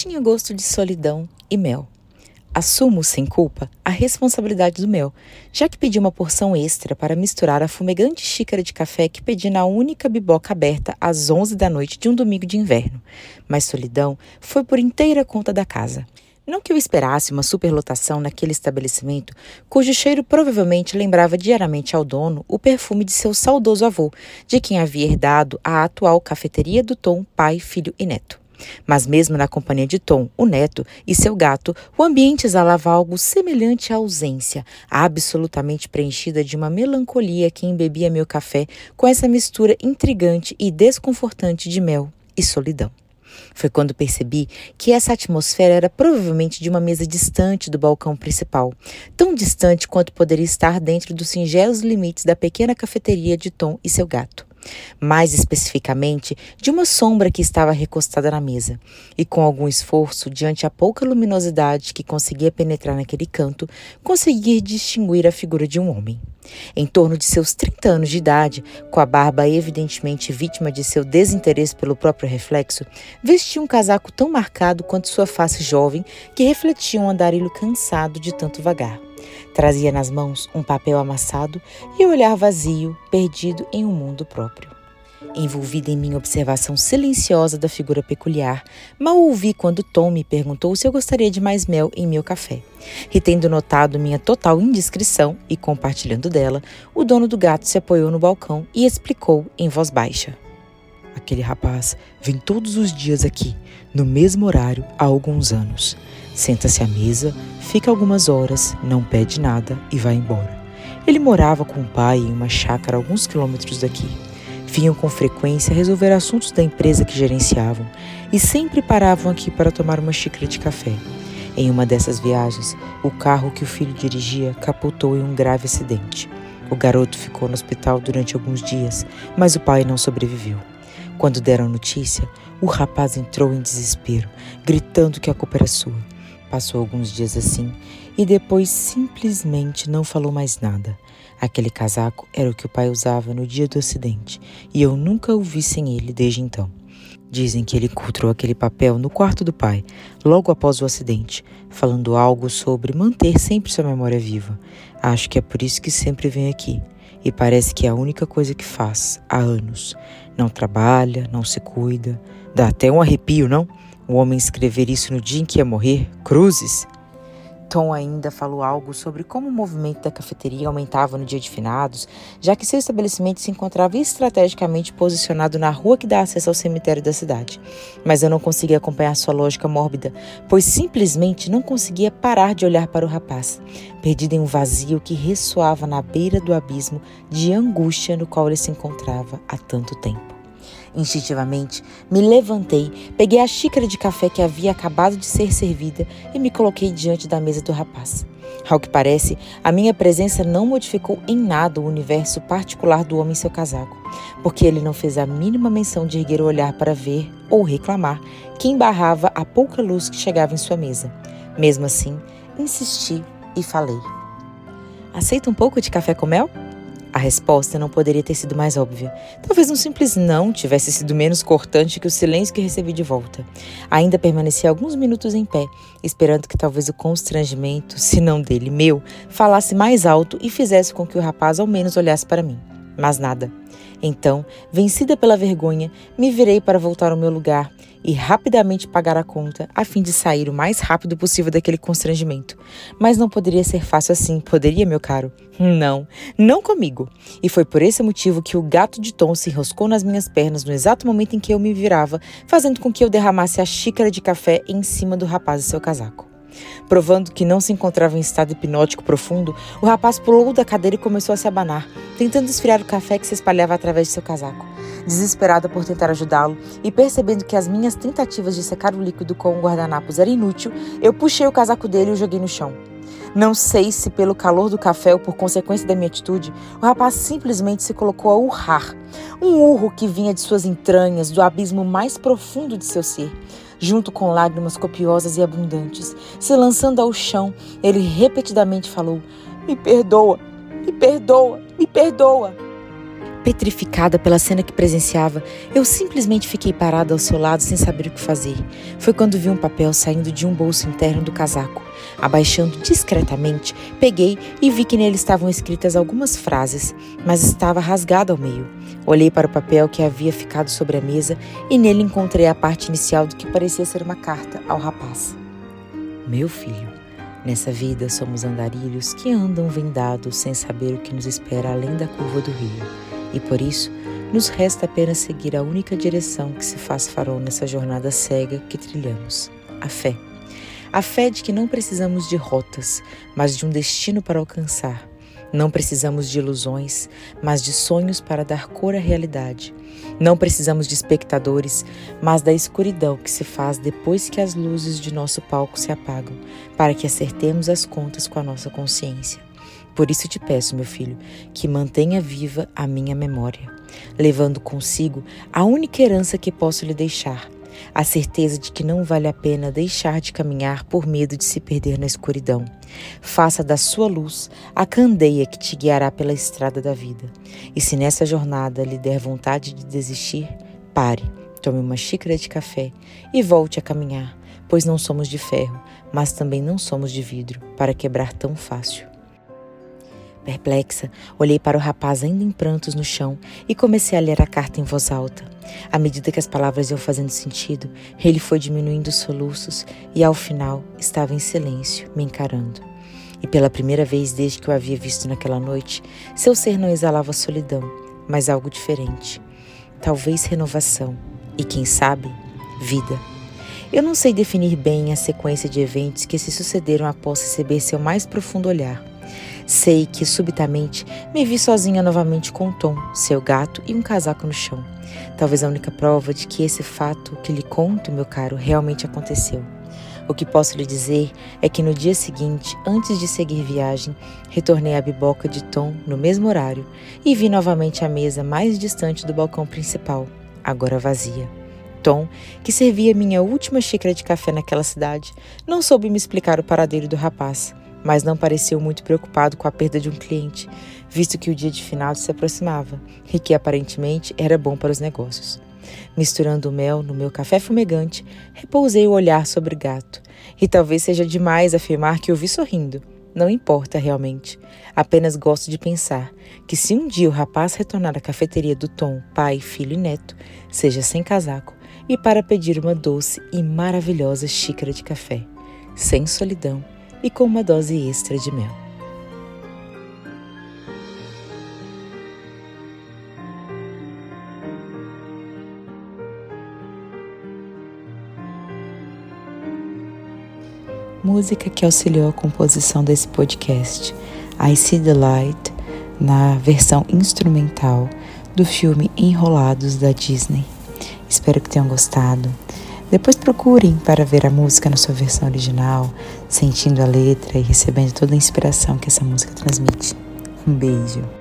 tinha gosto de solidão e mel. Assumo, sem culpa, a responsabilidade do mel, já que pedi uma porção extra para misturar a fumegante xícara de café que pedi na única biboca aberta às 11 da noite de um domingo de inverno. Mas solidão foi por inteira conta da casa. Não que eu esperasse uma superlotação naquele estabelecimento, cujo cheiro provavelmente lembrava diariamente ao dono o perfume de seu saudoso avô, de quem havia herdado a atual cafeteria do Tom, pai, filho e neto. Mas mesmo na companhia de Tom, o neto, e seu gato, o ambiente exalava algo semelhante à ausência, absolutamente preenchida de uma melancolia que embebia meu café com essa mistura intrigante e desconfortante de mel e solidão. Foi quando percebi que essa atmosfera era provavelmente de uma mesa distante do balcão principal, tão distante quanto poderia estar dentro dos singelos limites da pequena cafeteria de Tom e seu gato. Mais especificamente, de uma sombra que estava recostada na mesa, e com algum esforço, diante a pouca luminosidade que conseguia penetrar naquele canto, consegui distinguir a figura de um homem. Em torno de seus 30 anos de idade, com a barba evidentemente vítima de seu desinteresse pelo próprio reflexo, vestia um casaco tão marcado quanto sua face jovem, que refletia um andarilho cansado de tanto vagar. Trazia nas mãos um papel amassado e o olhar vazio, perdido em um mundo próprio. Envolvida em minha observação silenciosa da figura peculiar, mal ouvi quando Tom me perguntou se eu gostaria de mais mel em meu café. E tendo notado minha total indiscrição e compartilhando dela, o dono do gato se apoiou no balcão e explicou em voz baixa. Aquele rapaz vem todos os dias aqui, no mesmo horário, há alguns anos. Senta-se à mesa, fica algumas horas, não pede nada e vai embora. Ele morava com o pai em uma chácara alguns quilômetros daqui. Vinham com frequência resolver assuntos da empresa que gerenciavam e sempre paravam aqui para tomar uma xícara de café. Em uma dessas viagens, o carro que o filho dirigia capotou em um grave acidente. O garoto ficou no hospital durante alguns dias, mas o pai não sobreviveu. Quando deram notícia, o rapaz entrou em desespero, gritando que a culpa era sua. Passou alguns dias assim e depois simplesmente não falou mais nada. Aquele casaco era o que o pai usava no dia do acidente e eu nunca o vi sem ele desde então. Dizem que ele encontrou aquele papel no quarto do pai, logo após o acidente, falando algo sobre manter sempre sua memória viva. Acho que é por isso que sempre vem aqui. E parece que é a única coisa que faz há anos. Não trabalha, não se cuida. Dá até um arrepio, não? O homem escrever isso no dia em que ia morrer? Cruzes? Tom ainda falou algo sobre como o movimento da cafeteria aumentava no dia de finados, já que seu estabelecimento se encontrava estrategicamente posicionado na rua que dá acesso ao cemitério da cidade. Mas eu não conseguia acompanhar sua lógica mórbida, pois simplesmente não conseguia parar de olhar para o rapaz, perdido em um vazio que ressoava na beira do abismo de angústia no qual ele se encontrava há tanto tempo. Instintivamente, me levantei, peguei a xícara de café que havia acabado de ser servida e me coloquei diante da mesa do rapaz. Ao que parece, a minha presença não modificou em nada o universo particular do homem em seu casaco, porque ele não fez a mínima menção de erguer o olhar para ver ou reclamar que embarrava a pouca luz que chegava em sua mesa. Mesmo assim, insisti e falei: Aceita um pouco de café com mel? A resposta não poderia ter sido mais óbvia. Talvez um simples não tivesse sido menos cortante que o silêncio que recebi de volta. Ainda permaneci alguns minutos em pé, esperando que talvez o constrangimento, se não dele, meu, falasse mais alto e fizesse com que o rapaz ao menos olhasse para mim. Mas nada. Então, vencida pela vergonha, me virei para voltar ao meu lugar e rapidamente pagar a conta, a fim de sair o mais rápido possível daquele constrangimento. Mas não poderia ser fácil assim, poderia, meu caro? Não, não comigo. E foi por esse motivo que o gato de Tom se enroscou nas minhas pernas no exato momento em que eu me virava, fazendo com que eu derramasse a xícara de café em cima do rapaz e seu casaco. Provando que não se encontrava em estado hipnótico profundo, o rapaz pulou da cadeira e começou a se abanar, tentando esfriar o café que se espalhava através de seu casaco. Desesperada por tentar ajudá-lo e percebendo que as minhas tentativas de secar o líquido com um guardanapos era inútil, eu puxei o casaco dele e o joguei no chão. Não sei se pelo calor do café ou por consequência da minha atitude, o rapaz simplesmente se colocou a urrar. Um urro que vinha de suas entranhas, do abismo mais profundo de seu ser. Junto com lágrimas copiosas e abundantes, se lançando ao chão, ele repetidamente falou: Me perdoa, me perdoa, me perdoa. Petrificada pela cena que presenciava, eu simplesmente fiquei parada ao seu lado sem saber o que fazer. Foi quando vi um papel saindo de um bolso interno do casaco. Abaixando discretamente, peguei e vi que nele estavam escritas algumas frases, mas estava rasgado ao meio. Olhei para o papel que havia ficado sobre a mesa e nele encontrei a parte inicial do que parecia ser uma carta ao rapaz. Meu filho, nessa vida somos andarilhos que andam vendados sem saber o que nos espera além da curva do rio, e por isso nos resta apenas seguir a única direção que se faz farol nessa jornada cega que trilhamos: a fé. A fé de que não precisamos de rotas, mas de um destino para alcançar. Não precisamos de ilusões, mas de sonhos para dar cor à realidade. Não precisamos de espectadores, mas da escuridão que se faz depois que as luzes de nosso palco se apagam, para que acertemos as contas com a nossa consciência. Por isso te peço, meu filho, que mantenha viva a minha memória, levando consigo a única herança que posso lhe deixar, a certeza de que não vale a pena deixar de caminhar por medo de se perder na escuridão. Faça da sua luz a candeia que te guiará pela estrada da vida. E se nessa jornada lhe der vontade de desistir, pare, tome uma xícara de café e volte a caminhar, pois não somos de ferro, mas também não somos de vidro para quebrar tão fácil. Perplexa, olhei para o rapaz ainda em prantos no chão e comecei a ler a carta em voz alta. À medida que as palavras iam fazendo sentido, ele foi diminuindo os soluços e, ao final, estava em silêncio, me encarando. E pela primeira vez desde que eu havia visto naquela noite, seu ser não exalava solidão, mas algo diferente. Talvez renovação e, quem sabe, vida. Eu não sei definir bem a sequência de eventos que se sucederam após receber seu mais profundo olhar Sei que subitamente me vi sozinha novamente com Tom, seu gato e um casaco no chão. Talvez a única prova de que esse fato que lhe conto, meu caro, realmente aconteceu. O que posso lhe dizer é que no dia seguinte, antes de seguir viagem, retornei à biboca de Tom no mesmo horário e vi novamente a mesa mais distante do balcão principal, agora vazia. Tom, que servia minha última xícara de café naquela cidade, não soube me explicar o paradeiro do rapaz mas não pareceu muito preocupado com a perda de um cliente, visto que o dia de final se aproximava e que aparentemente era bom para os negócios. Misturando o mel no meu café fumegante, repousei o olhar sobre o gato. E talvez seja demais afirmar que o vi sorrindo. Não importa realmente. Apenas gosto de pensar que se um dia o rapaz retornar à cafeteria do Tom, pai, filho e neto, seja sem casaco, e para pedir uma doce e maravilhosa xícara de café, sem solidão e com uma dose extra de mel. Música que auxiliou a composição desse podcast, I See the Light, na versão instrumental do filme Enrolados da Disney. Espero que tenham gostado. Depois procurem para ver a música na sua versão original, sentindo a letra e recebendo toda a inspiração que essa música transmite. Um beijo.